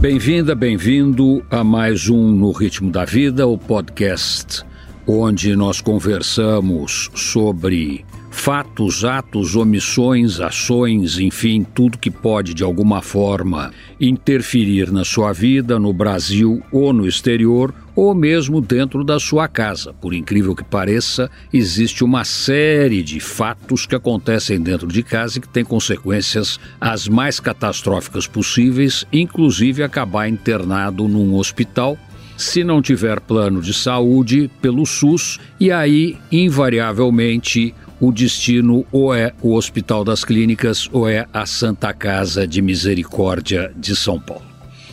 Bem-vinda, bem-vindo a mais um No Ritmo da Vida, o podcast onde nós conversamos sobre fatos, atos, omissões, ações, enfim, tudo que pode de alguma forma interferir na sua vida no Brasil ou no exterior ou mesmo dentro da sua casa. Por incrível que pareça, existe uma série de fatos que acontecem dentro de casa e que têm consequências as mais catastróficas possíveis, inclusive acabar internado num hospital se não tiver plano de saúde pelo SUS, e aí, invariavelmente, o destino ou é o Hospital das Clínicas ou é a Santa Casa de Misericórdia de São Paulo.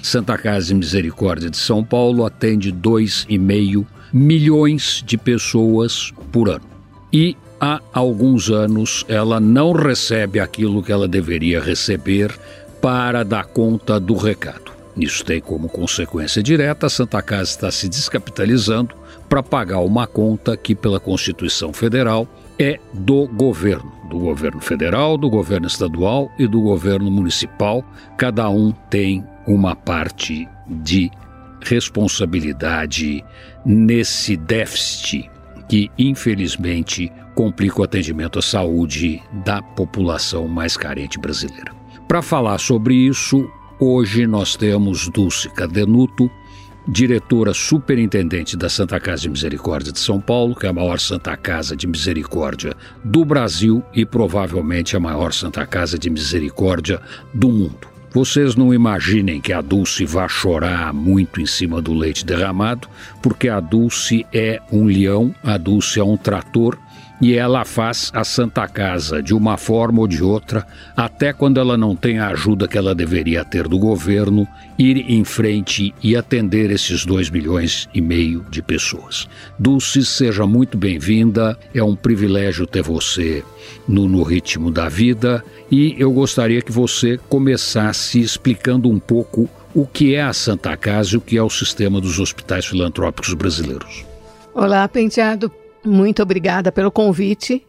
Santa Casa de Misericórdia de São Paulo atende 2,5 milhões de pessoas por ano. E há alguns anos ela não recebe aquilo que ela deveria receber para dar conta do recado. Isso tem como consequência direta a Santa Casa está se descapitalizando para pagar uma conta que, pela Constituição Federal, é do governo, do governo federal, do governo estadual e do governo municipal. Cada um tem uma parte de responsabilidade nesse déficit que, infelizmente, complica o atendimento à saúde da população mais carente brasileira. Para falar sobre isso, hoje nós temos Dulce Cadenuto, diretora superintendente da Santa Casa de Misericórdia de São Paulo, que é a maior Santa Casa de Misericórdia do Brasil e provavelmente a maior Santa Casa de Misericórdia do mundo. Vocês não imaginem que a Dulce vá chorar muito em cima do leite derramado, porque a Dulce é um leão, a Dulce é um trator e ela faz a Santa Casa de uma forma ou de outra, até quando ela não tem a ajuda que ela deveria ter do governo, ir em frente e atender esses dois milhões e meio de pessoas. Dulce, seja muito bem-vinda, é um privilégio ter você no, no ritmo da vida e eu gostaria que você começasse explicando um pouco o que é a Santa Casa e o que é o sistema dos hospitais filantrópicos brasileiros. Olá, Penteado. Muito obrigada pelo convite.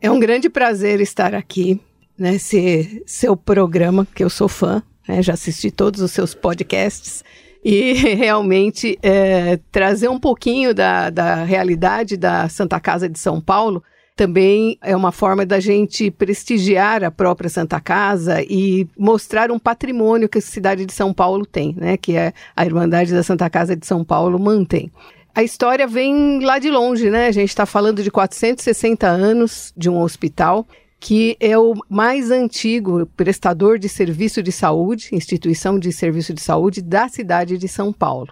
É um grande prazer estar aqui nesse seu programa, que eu sou fã, né? já assisti todos os seus podcasts, e realmente é, trazer um pouquinho da, da realidade da Santa Casa de São Paulo também é uma forma da gente prestigiar a própria Santa Casa e mostrar um patrimônio que a cidade de São Paulo tem, né? Que é a Irmandade da Santa Casa de São Paulo mantém. A história vem lá de longe, né? A gente está falando de 460 anos de um hospital que é o mais antigo prestador de serviço de saúde, instituição de serviço de saúde da cidade de São Paulo.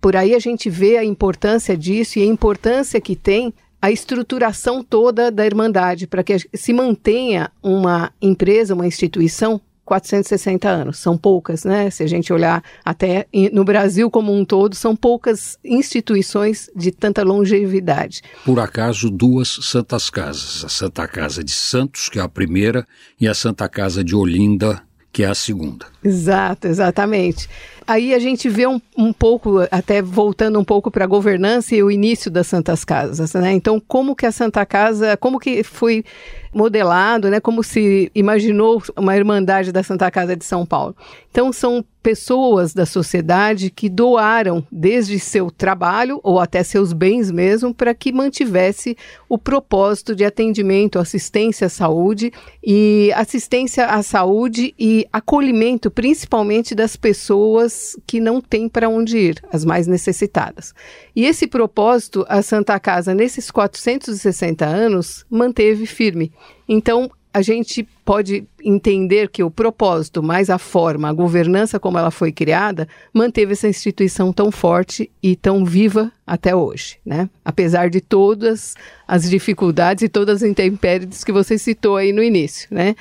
Por aí a gente vê a importância disso e a importância que tem a estruturação toda da Irmandade para que se mantenha uma empresa, uma instituição 460 anos. São poucas, né? Se a gente olhar até no Brasil como um todo, são poucas instituições de tanta longevidade. Por acaso, duas Santas Casas. A Santa Casa de Santos, que é a primeira, e a Santa Casa de Olinda, que é a segunda. Exato, exatamente. Aí a gente vê um, um pouco, até voltando um pouco para a governança e o início das Santas Casas, né? Então, como que a Santa Casa, como que foi modelado, né? Como se imaginou uma irmandade da Santa Casa de São Paulo. Então, são pessoas da sociedade que doaram desde seu trabalho ou até seus bens mesmo para que mantivesse o propósito de atendimento, assistência à saúde e assistência à saúde e acolhimento principalmente das pessoas que não têm para onde ir, as mais necessitadas. E esse propósito a Santa Casa nesses 460 anos manteve firme. Então, a gente pode entender que o propósito, mais a forma, a governança como ela foi criada, manteve essa instituição tão forte e tão viva até hoje, né? Apesar de todas as dificuldades e todas as intempéries que você citou aí no início, né?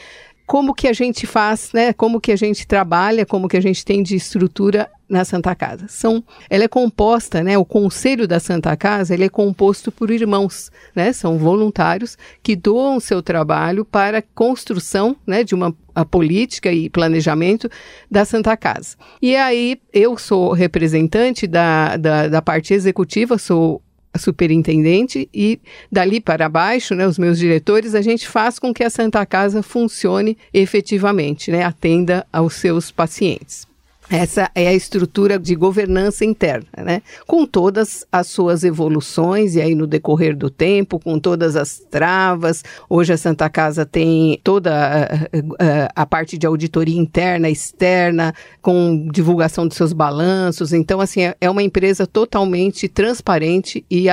Como que a gente faz, né? Como que a gente trabalha, como que a gente tem de estrutura na Santa Casa. São, ela é composta, né? O conselho da Santa Casa ele é composto por irmãos, né? São voluntários que doam seu trabalho para a construção, né? De uma política e planejamento da Santa Casa. E aí eu sou representante da, da, da parte executiva, sou a superintendente e dali para baixo, né, os meus diretores, a gente faz com que a Santa Casa funcione efetivamente, né, atenda aos seus pacientes. Essa é a estrutura de governança interna, né? Com todas as suas evoluções, e aí no decorrer do tempo, com todas as travas. Hoje a Santa Casa tem toda a, a, a parte de auditoria interna, externa, com divulgação de seus balanços. Então, assim, é, é uma empresa totalmente transparente e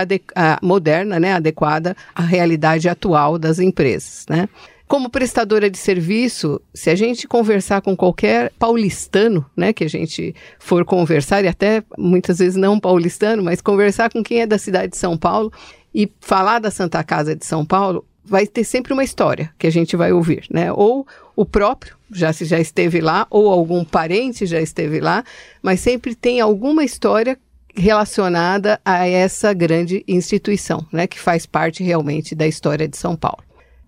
moderna, né? Adequada à realidade atual das empresas, né? Como prestadora de serviço, se a gente conversar com qualquer paulistano, né, que a gente for conversar, e até muitas vezes não paulistano, mas conversar com quem é da cidade de São Paulo e falar da Santa Casa de São Paulo, vai ter sempre uma história que a gente vai ouvir, né? Ou o próprio, já se já esteve lá, ou algum parente já esteve lá, mas sempre tem alguma história relacionada a essa grande instituição, né, que faz parte realmente da história de São Paulo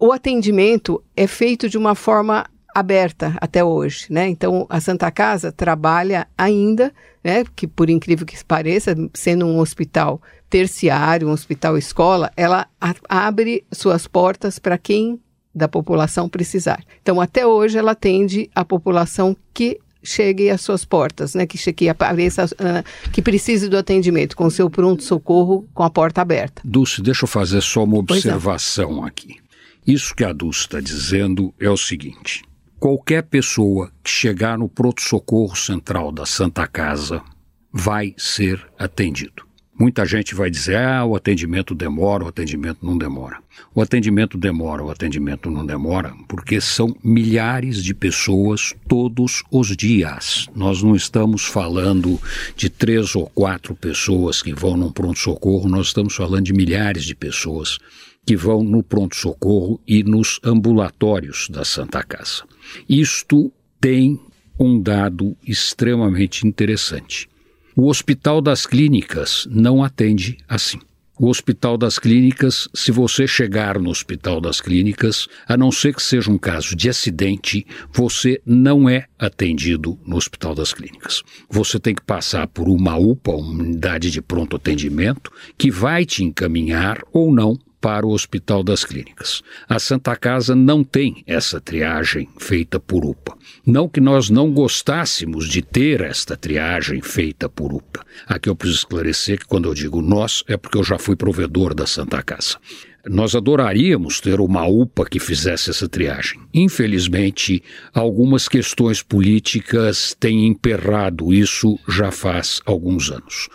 o atendimento é feito de uma forma aberta até hoje, né? Então a Santa Casa trabalha ainda, né? Que por incrível que pareça, sendo um hospital terciário, um hospital escola, ela abre suas portas para quem da população precisar. Então até hoje ela atende a população que chegue às suas portas, né? Que, que apareça, uh, que precise do atendimento com seu pronto socorro com a porta aberta. Dulce, deixa eu fazer só uma é. observação é. aqui. Isso que a Dulce está dizendo é o seguinte: qualquer pessoa que chegar no pronto-socorro central da Santa Casa vai ser atendido. Muita gente vai dizer, ah, o atendimento demora, o atendimento não demora. O atendimento demora, o atendimento não demora, porque são milhares de pessoas todos os dias. Nós não estamos falando de três ou quatro pessoas que vão num pronto-socorro, nós estamos falando de milhares de pessoas que vão no pronto-socorro e nos ambulatórios da Santa Casa. Isto tem um dado extremamente interessante. O Hospital das Clínicas não atende assim. O Hospital das Clínicas, se você chegar no Hospital das Clínicas, a não ser que seja um caso de acidente, você não é atendido no Hospital das Clínicas. Você tem que passar por uma UPA, uma unidade de pronto atendimento, que vai te encaminhar ou não para o Hospital das Clínicas. A Santa Casa não tem essa triagem feita por UPA. Não que nós não gostássemos de ter esta triagem feita por UPA. Aqui eu preciso esclarecer que quando eu digo nós é porque eu já fui provedor da Santa Casa. Nós adoraríamos ter uma UPA que fizesse essa triagem. Infelizmente, algumas questões políticas têm emperrado isso já faz alguns anos.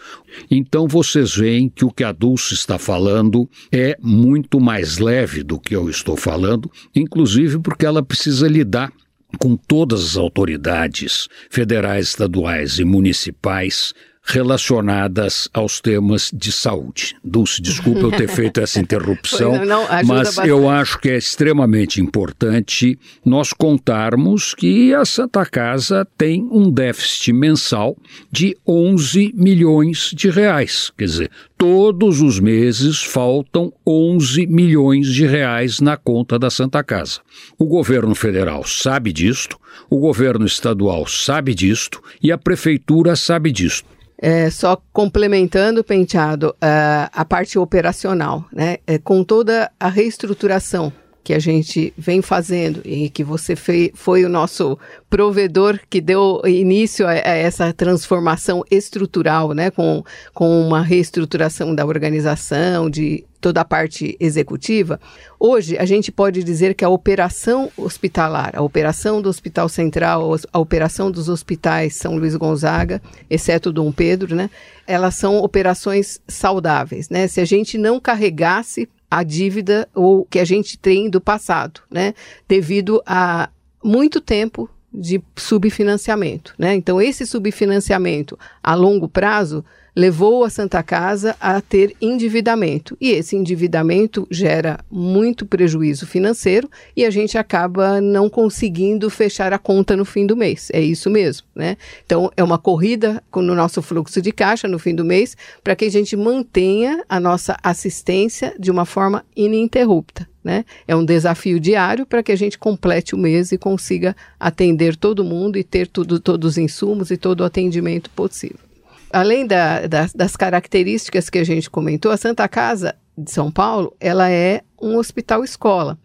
Então vocês veem que o que a Dulce está falando é muito mais leve do que eu estou falando, inclusive porque ela precisa lidar com todas as autoridades federais, estaduais e municipais relacionadas aos temas de saúde. Dulce, desculpa eu ter feito essa interrupção, não, não, mas bastante. eu acho que é extremamente importante nós contarmos que a Santa Casa tem um déficit mensal de 11 milhões de reais. Quer dizer, todos os meses faltam 11 milhões de reais na conta da Santa Casa. O governo federal sabe disto, o governo estadual sabe disto e a prefeitura sabe disto. É, só complementando, Penteado, a, a parte operacional, né? É, com toda a reestruturação que a gente vem fazendo e que você fei, foi o nosso provedor que deu início a, a, essa transformação estrutural, né, com, com uma reestruturação da organização, de toda a parte executiva. Hoje, a gente pode dizer que a operação hospitalar, a operação do Hospital Central, a operação dos hospitais São Luís Gonzaga, exceto Dom Pedro, né, elas são operações saudáveis, né? Se a gente não carregasse a dívida ou que a gente tem do passado, né? Devido a muito tempo de subfinanciamento, né? Então esse subfinanciamento a longo prazo levou a Santa Casa a ter endividamento. E esse endividamento gera muito prejuízo financeiro e a gente acaba não conseguindo fechar a conta no fim do mês. É isso mesmo, né? Então, é uma corrida no nosso fluxo de caixa no fim do mês para que a gente mantenha a nossa assistência de uma forma ininterrupta. Né? É um desafio diário para que a gente complete o mês e consiga atender todo mundo e ter tudo, todos os insumos e todo o atendimento possível além da, das, das características que a gente comentou, a Santa Casa de São Paulo, ela é um hospital escola.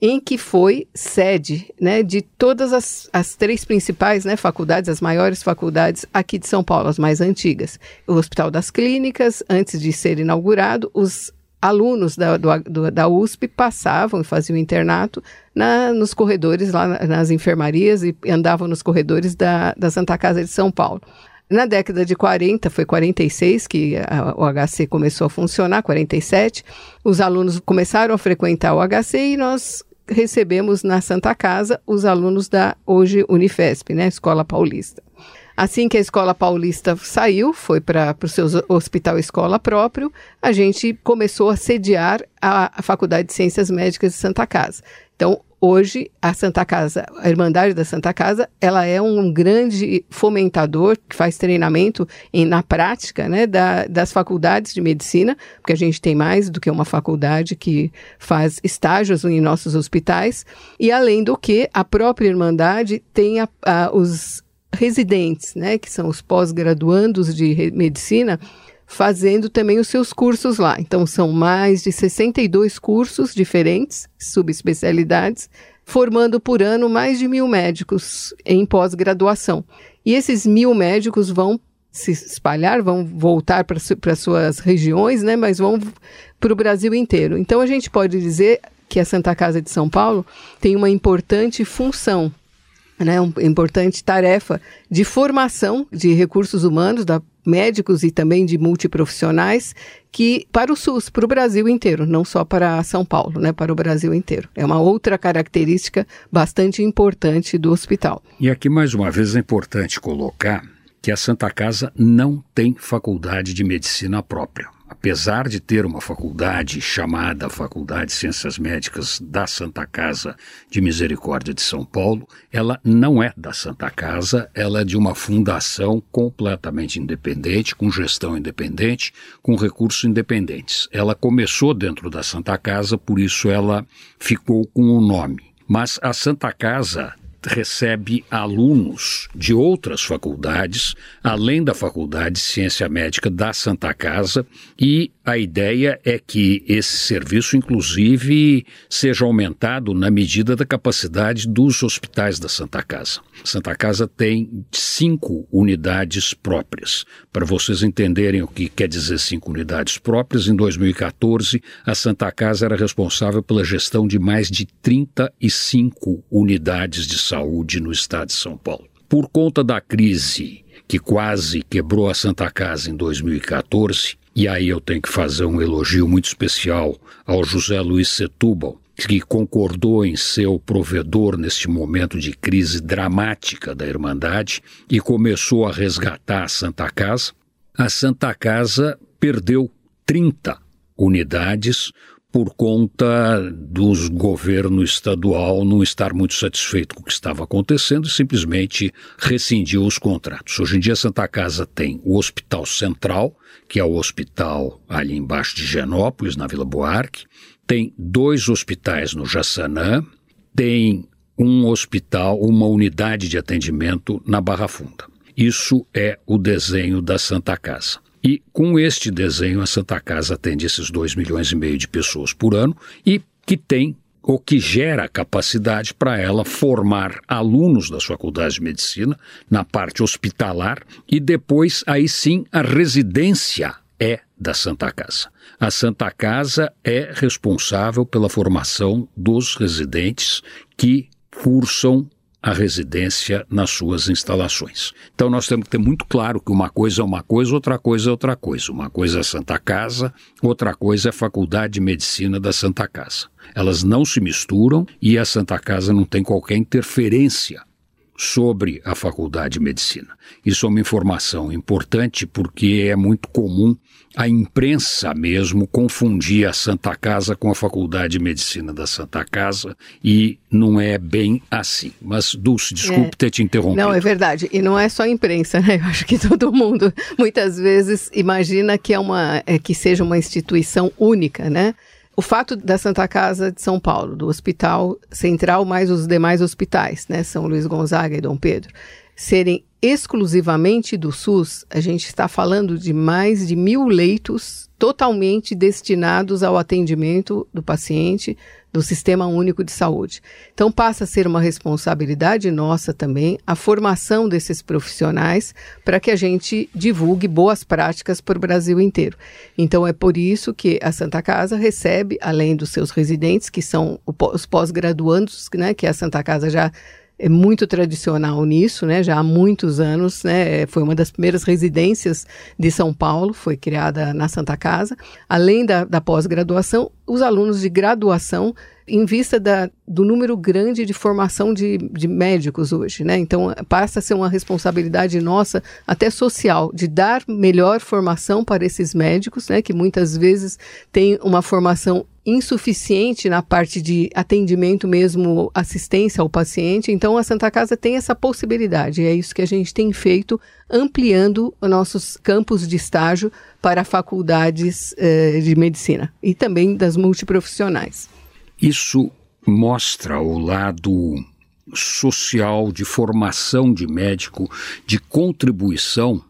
em que foi sede né, de todas as, as três principais né, faculdades, as maiores faculdades aqui de São Paulo, as mais antigas. O Hospital das Clínicas, antes de ser inaugurado, os alunos da, do, da USP passavam e faziam internato na, nos corredores, lá nas enfermarias, e andavam nos corredores da, da Santa Casa de São Paulo. Na década de 40, foi 46 que a, o HC começou a funcionar, 47, os alunos começaram a frequentar o HC e nós recebemos na Santa Casa os alunos da hoje Unifesp, né, Escola Paulista. Assim que a Escola Paulista saiu, foi para o seu hospital escola próprio, a gente começou a sediar a, a Faculdade de Ciências Médicas de Santa Casa. Então, hoje a Santa Casa, a Irmandade da Santa Casa, ela é um grande fomentador que faz treinamento em, na prática né, da, das faculdades de medicina, porque a gente tem mais do que uma faculdade que faz estágios em nossos hospitais, e além do que a própria Irmandade tem a, a, os residentes, né, que são os pós-graduandos de medicina, fazendo também os seus cursos lá. Então, são mais de 62 cursos diferentes, subespecialidades, formando por ano mais de mil médicos em pós-graduação. E esses mil médicos vão se espalhar, vão voltar para suas regiões, né, mas vão para o Brasil inteiro. Então, a gente pode dizer que a Santa Casa de São Paulo tem uma importante função né, uma importante tarefa de formação de recursos humanos, da médicos e também de multiprofissionais que para o SUS, para o Brasil inteiro, não só para São Paulo, né, para o Brasil inteiro. É uma outra característica bastante importante do hospital. E aqui mais uma vez é importante colocar que a Santa Casa não tem faculdade de medicina própria apesar de ter uma faculdade chamada Faculdade de Ciências Médicas da Santa Casa de Misericórdia de São Paulo, ela não é da Santa Casa, ela é de uma fundação completamente independente, com gestão independente, com recursos independentes. Ela começou dentro da Santa Casa, por isso ela ficou com o nome. Mas a Santa Casa recebe alunos de outras faculdades, além da Faculdade de Ciência Médica da Santa Casa, e a ideia é que esse serviço, inclusive, seja aumentado na medida da capacidade dos hospitais da Santa Casa. Santa Casa tem cinco unidades próprias. Para vocês entenderem o que quer dizer cinco unidades próprias, em 2014, a Santa Casa era responsável pela gestão de mais de 35 unidades de saúde no estado de São Paulo. Por conta da crise que quase quebrou a Santa Casa em 2014, e aí eu tenho que fazer um elogio muito especial ao José Luiz Setúbal, que concordou em ser o provedor neste momento de crise dramática da Irmandade e começou a resgatar a Santa Casa. A Santa Casa perdeu 30 unidades por conta dos governo estadual não estar muito satisfeito com o que estava acontecendo e simplesmente rescindiu os contratos. Hoje em dia, Santa Casa tem o Hospital Central, que é o hospital ali embaixo de Genópolis, na Vila Buarque, tem dois hospitais no Jaçanã, tem um hospital, uma unidade de atendimento na Barra Funda. Isso é o desenho da Santa Casa. E com este desenho, a Santa Casa atende esses 2 milhões e meio de pessoas por ano e que tem o que gera capacidade para ela formar alunos das faculdades de medicina na parte hospitalar e depois aí sim a residência é da Santa Casa. A Santa Casa é responsável pela formação dos residentes que cursam a residência nas suas instalações. Então nós temos que ter muito claro que uma coisa é uma coisa, outra coisa é outra coisa. Uma coisa é Santa Casa, outra coisa é a Faculdade de Medicina da Santa Casa. Elas não se misturam e a Santa Casa não tem qualquer interferência sobre a Faculdade de Medicina. Isso é uma informação importante porque é muito comum a imprensa mesmo confundir a Santa Casa com a Faculdade de Medicina da Santa Casa e não é bem assim. Mas, Dulce, desculpe é. ter te interrompido. Não, é verdade. E não é só a imprensa, né? Eu acho que todo mundo muitas vezes imagina que, é uma, é, que seja uma instituição única, né? O fato da Santa Casa de São Paulo, do Hospital Central, mais os demais hospitais, né, São Luís Gonzaga e Dom Pedro, serem exclusivamente do SUS, a gente está falando de mais de mil leitos totalmente destinados ao atendimento do paciente do Sistema Único de Saúde. Então passa a ser uma responsabilidade nossa também a formação desses profissionais para que a gente divulgue boas práticas para o Brasil inteiro. Então é por isso que a Santa Casa recebe, além dos seus residentes, que são os pós-graduandos, né, que a Santa Casa já é muito tradicional nisso, né? Já há muitos anos, né? Foi uma das primeiras residências de São Paulo, foi criada na Santa Casa. Além da, da pós-graduação, os alunos de graduação em vista da, do número grande de formação de, de médicos hoje, né? Então passa a ser uma responsabilidade nossa, até social, de dar melhor formação para esses médicos, né? Que muitas vezes têm uma formação insuficiente na parte de atendimento mesmo, assistência ao paciente. Então, a Santa Casa tem essa possibilidade. E é isso que a gente tem feito, ampliando os nossos campos de estágio para faculdades eh, de medicina e também das multiprofissionais. Isso mostra o lado social de formação de médico, de contribuição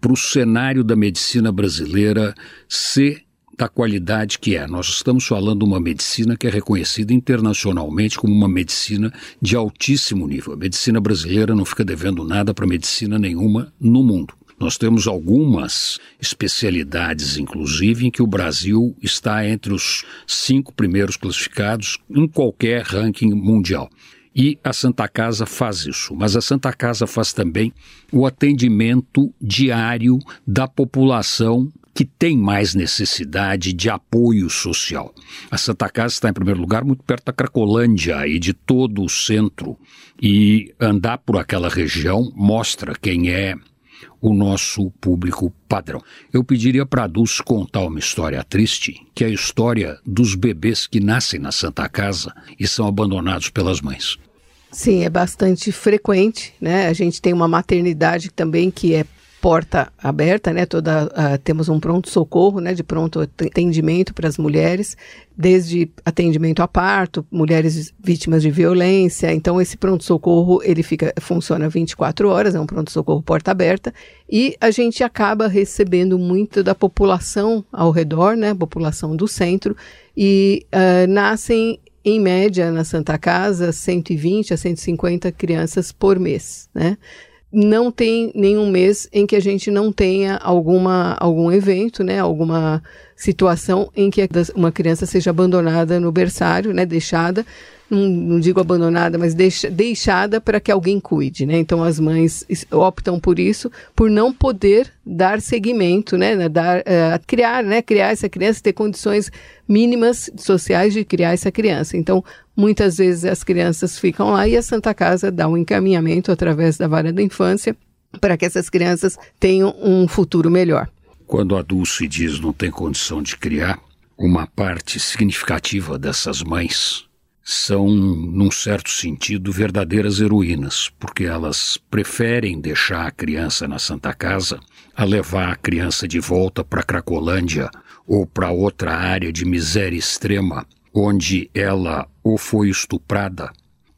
para o cenário da medicina brasileira ser da qualidade que é. Nós estamos falando de uma medicina que é reconhecida internacionalmente como uma medicina de altíssimo nível. A medicina brasileira não fica devendo nada para medicina nenhuma no mundo. Nós temos algumas especialidades, inclusive, em que o Brasil está entre os cinco primeiros classificados em qualquer ranking mundial. E a Santa Casa faz isso, mas a Santa Casa faz também o atendimento diário da população que tem mais necessidade de apoio social. A Santa Casa está, em primeiro lugar, muito perto da Cracolândia e de todo o centro. E andar por aquela região mostra quem é o nosso público padrão. Eu pediria para a Dulce contar uma história triste, que é a história dos bebês que nascem na Santa Casa e são abandonados pelas mães. Sim, é bastante frequente, né? A gente tem uma maternidade também que é porta aberta, né? Toda uh, temos um pronto socorro, né? De pronto atendimento para as mulheres, desde atendimento a parto, mulheres vítimas de violência. Então esse pronto socorro ele fica funciona 24 horas, é um pronto socorro porta aberta e a gente acaba recebendo muito da população ao redor, né? População do centro e uh, nascem em média na Santa Casa 120 a 150 crianças por mês, né? Não tem nenhum mês em que a gente não tenha alguma, algum evento, né, alguma situação em que uma criança seja abandonada no berçário, né, deixada, não, digo abandonada, mas deixa, deixada para que alguém cuide, né? Então as mães optam por isso, por não poder dar seguimento, né, dar, uh, criar, né, criar essa criança, ter condições mínimas sociais de criar essa criança. Então Muitas vezes as crianças ficam lá e a Santa Casa dá um encaminhamento através da vara da infância para que essas crianças tenham um futuro melhor. Quando a Dulce diz não tem condição de criar, uma parte significativa dessas mães são, num certo sentido, verdadeiras heroínas, porque elas preferem deixar a criança na Santa Casa a levar a criança de volta para Cracolândia ou para outra área de miséria extrema onde ela ou foi estuprada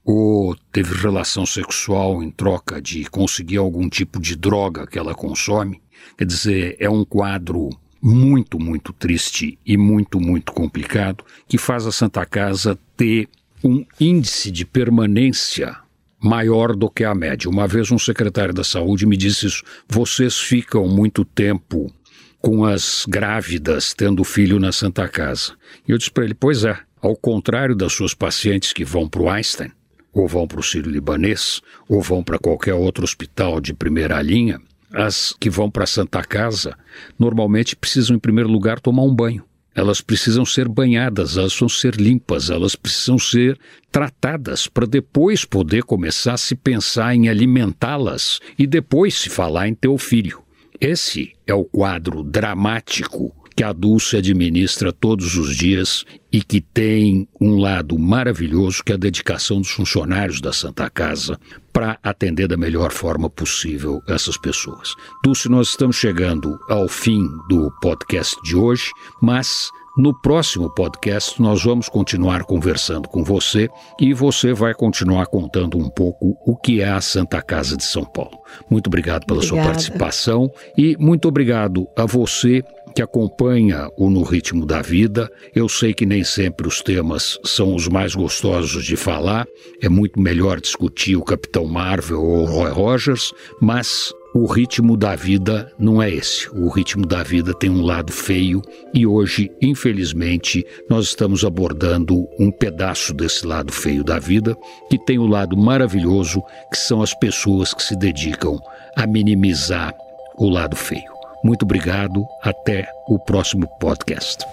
ou teve relação sexual em troca de conseguir algum tipo de droga que ela consome. Quer dizer, é um quadro muito, muito triste e muito, muito complicado que faz a Santa Casa ter um índice de permanência maior do que a média. Uma vez um secretário da saúde me disse isso: vocês ficam muito tempo com as grávidas tendo filho na Santa Casa. E eu disse para ele: pois é, ao contrário das suas pacientes que vão para o Einstein, ou vão para o Sírio-Libanês, ou vão para qualquer outro hospital de primeira linha, as que vão para a Santa Casa normalmente precisam, em primeiro lugar, tomar um banho. Elas precisam ser banhadas, elas precisam ser limpas, elas precisam ser tratadas para depois poder começar a se pensar em alimentá-las e depois se falar em ter o filho. Esse é o quadro dramático que a Dulce administra todos os dias e que tem um lado maravilhoso, que é a dedicação dos funcionários da Santa Casa para atender da melhor forma possível essas pessoas. Dulce, nós estamos chegando ao fim do podcast de hoje, mas no próximo podcast, nós vamos continuar conversando com você e você vai continuar contando um pouco o que é a Santa Casa de São Paulo. Muito obrigado pela Obrigada. sua participação e muito obrigado a você que acompanha o No Ritmo da Vida. Eu sei que nem sempre os temas são os mais gostosos de falar, é muito melhor discutir o Capitão Marvel ou o Roy Rogers, mas o ritmo da vida não é esse. O ritmo da vida tem um lado feio e hoje, infelizmente, nós estamos abordando um pedaço desse lado feio da vida, que tem o lado maravilhoso, que são as pessoas que se dedicam a minimizar o lado feio. Muito obrigado, até o próximo podcast.